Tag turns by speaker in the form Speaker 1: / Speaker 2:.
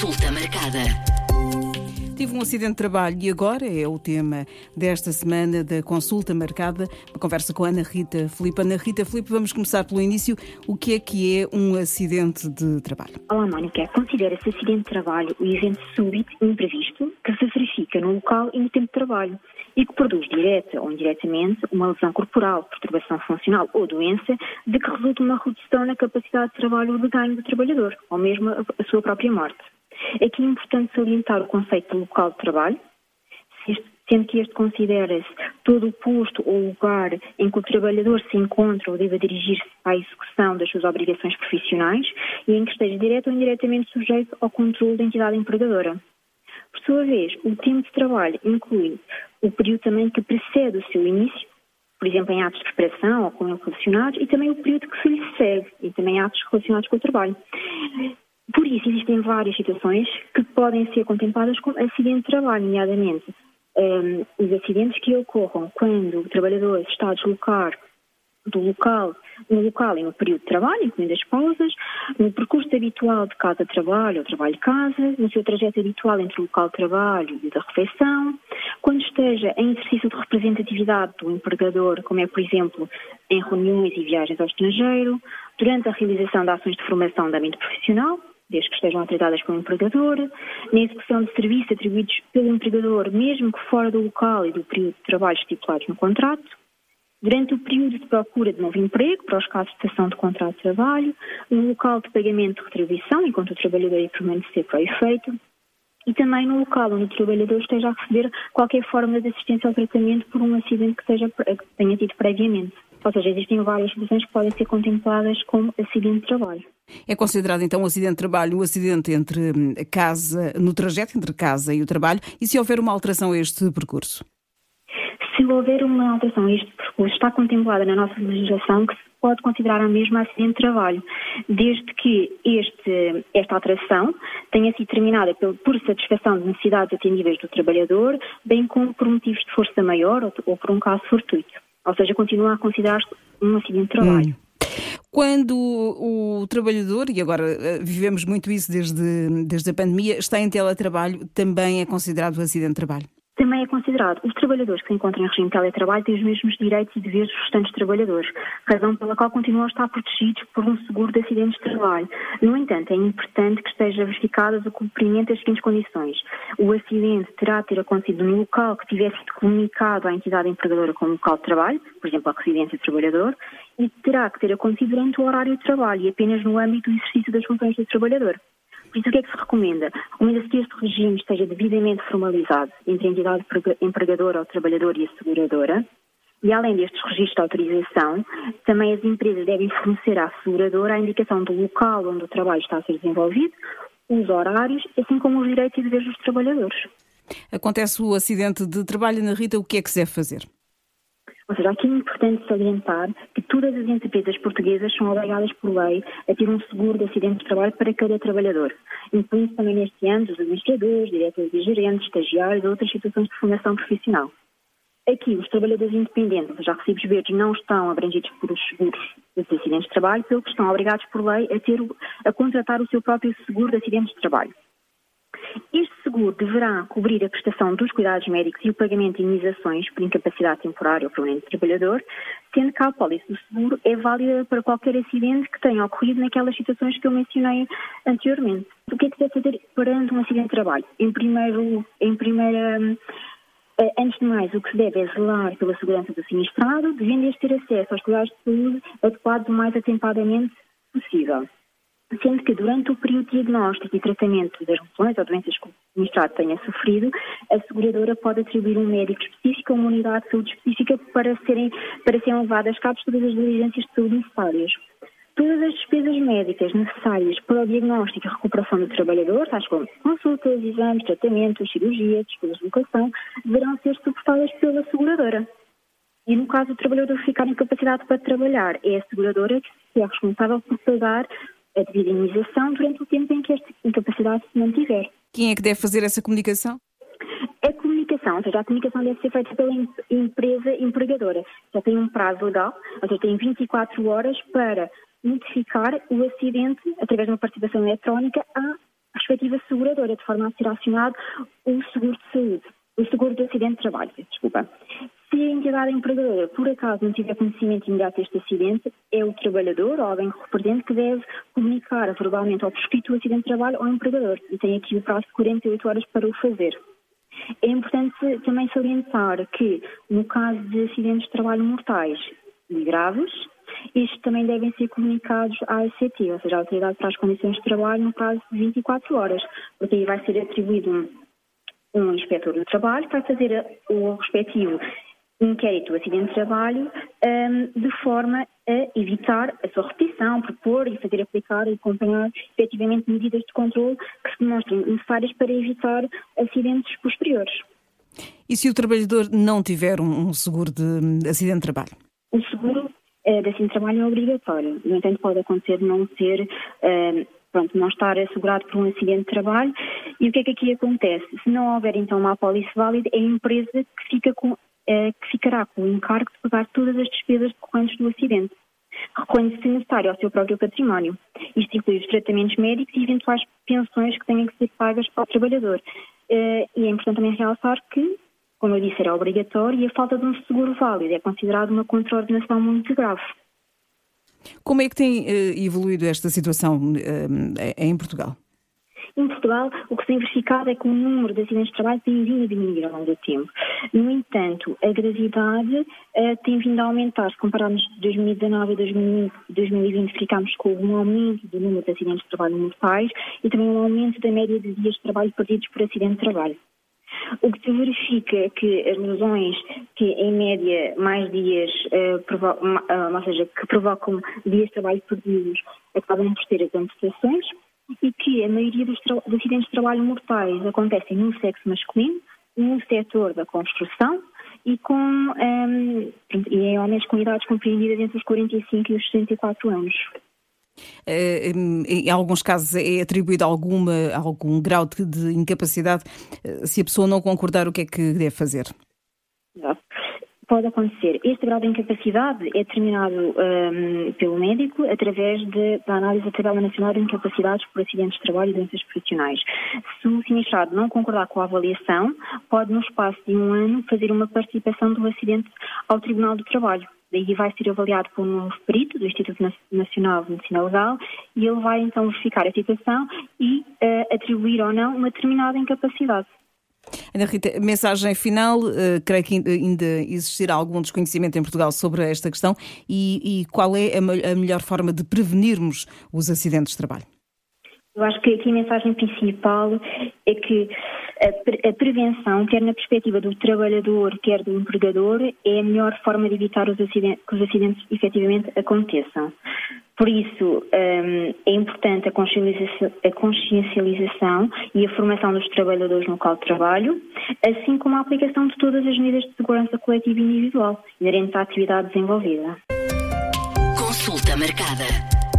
Speaker 1: Consulta marcada.
Speaker 2: Tive um acidente de trabalho e agora é o tema desta semana da consulta marcada. Uma conversa com a Ana Rita Filipe. Ana Rita Filipe, vamos começar pelo início. O que é que é um acidente de trabalho?
Speaker 3: Olá, Mónica. Considera-se acidente de trabalho o evento súbito e imprevisto que se verifica no local e no tempo de trabalho e que produz direta ou indiretamente uma lesão corporal, perturbação funcional ou doença de que resulta uma redução na capacidade de trabalho ou de ganho do trabalhador, ou mesmo a sua própria morte. Aqui é importante salientar o conceito de local de trabalho, sendo que este considera-se todo o posto ou lugar em que o trabalhador se encontra ou deva dirigir-se à execução das suas obrigações profissionais e em que esteja direto ou indiretamente sujeito ao controle da entidade empregadora. Por sua vez, o tempo de trabalho inclui o período também que precede o seu início, por exemplo, em atos de preparação ou com ele relacionados, e também o período que se lhe segue, e também atos relacionados com o trabalho. Por isso, existem várias situações que podem ser contempladas como acidente de trabalho, nomeadamente um, os acidentes que ocorram quando o trabalhador está a deslocar do local, no local e no período de trabalho, incluindo as pausas, no percurso habitual de casa-trabalho ou trabalho-casa, no seu trajeto habitual entre o local de trabalho e da refeição, quando esteja em exercício de representatividade do empregador, como é, por exemplo, em reuniões e viagens ao estrangeiro, durante a realização de ações de formação da mente profissional, desde que estejam autorizadas pelo empregador, na execução de serviços atribuídos pelo empregador, mesmo que fora do local e do período de trabalho estipulados no contrato, durante o período de procura de novo emprego, para os casos de cessação de contrato de trabalho, no local de pagamento de retribuição, enquanto o trabalhador ia permanecer para o efeito, e também no local onde o trabalhador esteja a receber qualquer forma de assistência ao tratamento por um acidente que, seja, que tenha tido previamente. Ou seja, existem várias situações que podem ser contempladas como acidente de trabalho.
Speaker 2: É considerado então um acidente de trabalho um acidente entre hum, casa, no trajeto entre casa e o trabalho, e se houver uma alteração a este percurso?
Speaker 3: Se houver uma alteração a este percurso, está contemplada na nossa legislação que se pode considerar a mesma acidente de trabalho, desde que este, esta alteração tenha sido terminada por, por satisfação de necessidades atendíveis do trabalhador, bem como por motivos de força maior ou, ou por um caso fortuito. Ou seja, continua a considerar-se um acidente de trabalho. Hum.
Speaker 2: Quando o, trabalhador, e agora eh, vivemos muito isso desde, desde a pandemia, está em teletrabalho, também é considerado um acidente de trabalho?
Speaker 3: Também é considerado. Os trabalhadores que se encontram em regime de teletrabalho têm os mesmos direitos e deveres dos restantes trabalhadores, razão pela qual continuam a estar protegidos por um seguro de acidentes de trabalho. No entanto, é importante que esteja verificado o cumprimento das seguintes condições. O acidente terá de ter acontecido no local que tivesse sido comunicado à entidade empregadora como local de trabalho, por exemplo, a residência do trabalhador, e terá que ter acontecido durante o horário de trabalho e apenas no âmbito do exercício das funções do trabalhador. Por isso, o que é que se recomenda? Recomenda-se que este regime esteja devidamente formalizado entre a entidade empregadora, o trabalhador e a seguradora. E além destes registros de autorização, também as empresas devem fornecer à seguradora a indicação do local onde o trabalho está a ser desenvolvido, os horários, assim como os direitos e deveres dos trabalhadores.
Speaker 2: Acontece o acidente de trabalho na Rita, o que é que se deve fazer?
Speaker 3: Ou seja, aqui é importante salientar que todas as empresas portuguesas são obrigadas por lei a ter um seguro de acidente de trabalho para cada trabalhador, incluindo também neste ano os administradores, diretores e gerentes, estagiários e outras situações de formação profissional. Aqui, os trabalhadores independentes, ou seja, verdes, não estão abrangidos por os seguros de acidentes de trabalho, pelo que estão obrigados por lei a, ter, a contratar o seu próprio seguro de acidentes de trabalho. Este seguro deverá cobrir a prestação dos cuidados médicos e o pagamento de indenizações por incapacidade temporária ou permanente do trabalhador, sendo que a apólice do seguro é válida para qualquer acidente que tenha ocorrido naquelas situações que eu mencionei anteriormente. O que é que deve fazer perante um acidente de trabalho? Em primeiro, em primeira eh, Antes de mais, o que se deve é zelar pela segurança do sinistrado, devendo este ter acesso aos cuidados de saúde adequados o mais atempadamente possível sendo que durante o período de diagnóstico e tratamento das lesões ou doenças que o administrado tenha sofrido, a seguradora pode atribuir um médico específico ou uma unidade de saúde específica para serem, para serem levadas a cabo todas as diligências de saúde necessárias. Todas as despesas médicas necessárias para o diagnóstico e recuperação do trabalhador, tais como consultas, exames, tratamentos, cirurgia, despesas de locação, deverão ser suportadas pela seguradora. E no caso do trabalhador ficar incapacitado para trabalhar, é a seguradora que é responsável por pagar a devida imunização durante o tempo em que esta incapacidade se mantiver.
Speaker 2: Quem é que deve fazer essa comunicação?
Speaker 3: A comunicação, ou seja, a comunicação deve ser feita pela empresa empregadora. Já tem um prazo legal, ou seja, tem 24 horas para notificar o acidente através de uma participação eletrónica às respectiva seguradora, de forma a ser acionado o seguro de saúde, o seguro de acidente de trabalho, desculpa. Se a entidade empregadora, por acaso, não tiver conhecimento imediato deste acidente, é o trabalhador ou alguém que represente que deve comunicar verbalmente ao prescrito o acidente de trabalho ao empregador e tem aqui o prazo de 48 horas para o fazer. É importante também salientar que, no caso de acidentes de trabalho mortais e graves, estes também devem ser comunicados à ACT, ou seja, à Autoridade para as Condições de Trabalho, no prazo de 24 horas, porque aí vai ser atribuído um, um inspetor do trabalho para fazer o respectivo inquérito do acidente de trabalho um, de forma a evitar a sua repetição, propor e fazer aplicar e acompanhar efetivamente medidas de controle que se demonstrem necessárias para evitar acidentes posteriores.
Speaker 2: E se o trabalhador não tiver um seguro de acidente de trabalho?
Speaker 3: O seguro uh, de acidente de trabalho é obrigatório. No entanto, pode acontecer não ser. Pronto, não estar assegurado por um acidente de trabalho. E o que é que aqui acontece? Se não houver então uma apólice válida, é a empresa que fica com eh, que ficará com o encargo de pagar todas as despesas decorrentes do acidente, recolhendo-se necessário ao seu próprio património. Isto inclui os tratamentos médicos e eventuais pensões que tenham que ser pagas ao trabalhador. Eh, e é importante também realçar que, como eu disse, era obrigatório e a falta de um seguro válido é considerado uma contraordenação muito grave.
Speaker 2: Como é que tem uh, evoluído esta situação uh, em Portugal?
Speaker 3: Em Portugal, o que se tem verificado é que o número de acidentes de trabalho tem vindo a diminuir ao longo do tempo. No entanto, a gravidade uh, tem vindo a aumentar. Se compararmos 2019 e 2020, ficámos com um aumento do número de acidentes de trabalho mortais e também um aumento da média de dias de trabalho perdidos por acidente de trabalho. O que se verifica é que as lesões que, em média, mais dias, uh, ou seja, que provocam dias de trabalho perdidos, acabam por ter as amputações e que a maioria dos, dos acidentes de trabalho mortais acontecem no sexo masculino, no setor da construção e, com, um, e em homens com idades compreendidas entre os 45 e os 64 anos.
Speaker 2: Eh, em alguns casos é atribuído alguma, algum grau de, de incapacidade. Eh, se a pessoa não concordar, o que é que deve fazer?
Speaker 3: Pode acontecer. Este grau de incapacidade é determinado um, pelo médico através de, da análise da Tabela Nacional de Incapacidades por Acidentes de Trabalho e Doenças Profissionais. Se o sinistrado não concordar com a avaliação, pode, no espaço de um ano, fazer uma participação do acidente ao Tribunal do Trabalho. Daí vai ser avaliado por um perito do Instituto Nacional de Medicina Legal e ele vai então verificar a situação e uh, atribuir ou não uma determinada incapacidade.
Speaker 2: Ana Rita, mensagem final. Uh, creio que ainda existirá algum desconhecimento em Portugal sobre esta questão e, e qual é a, a melhor forma de prevenirmos os acidentes de trabalho?
Speaker 3: Eu acho que aqui a mensagem principal é que a, prevenção, quer na perspectiva do trabalhador, quer do empregador, é a melhor forma de evitar os acidentes, que os acidentes efetivamente aconteçam. Por isso, um, é importante a consciencialização, a consciencialização e a formação dos trabalhadores no local de trabalho, assim como a aplicação de todas as medidas de segurança coletiva e individual inerentes à atividade desenvolvida. Consulta marcada.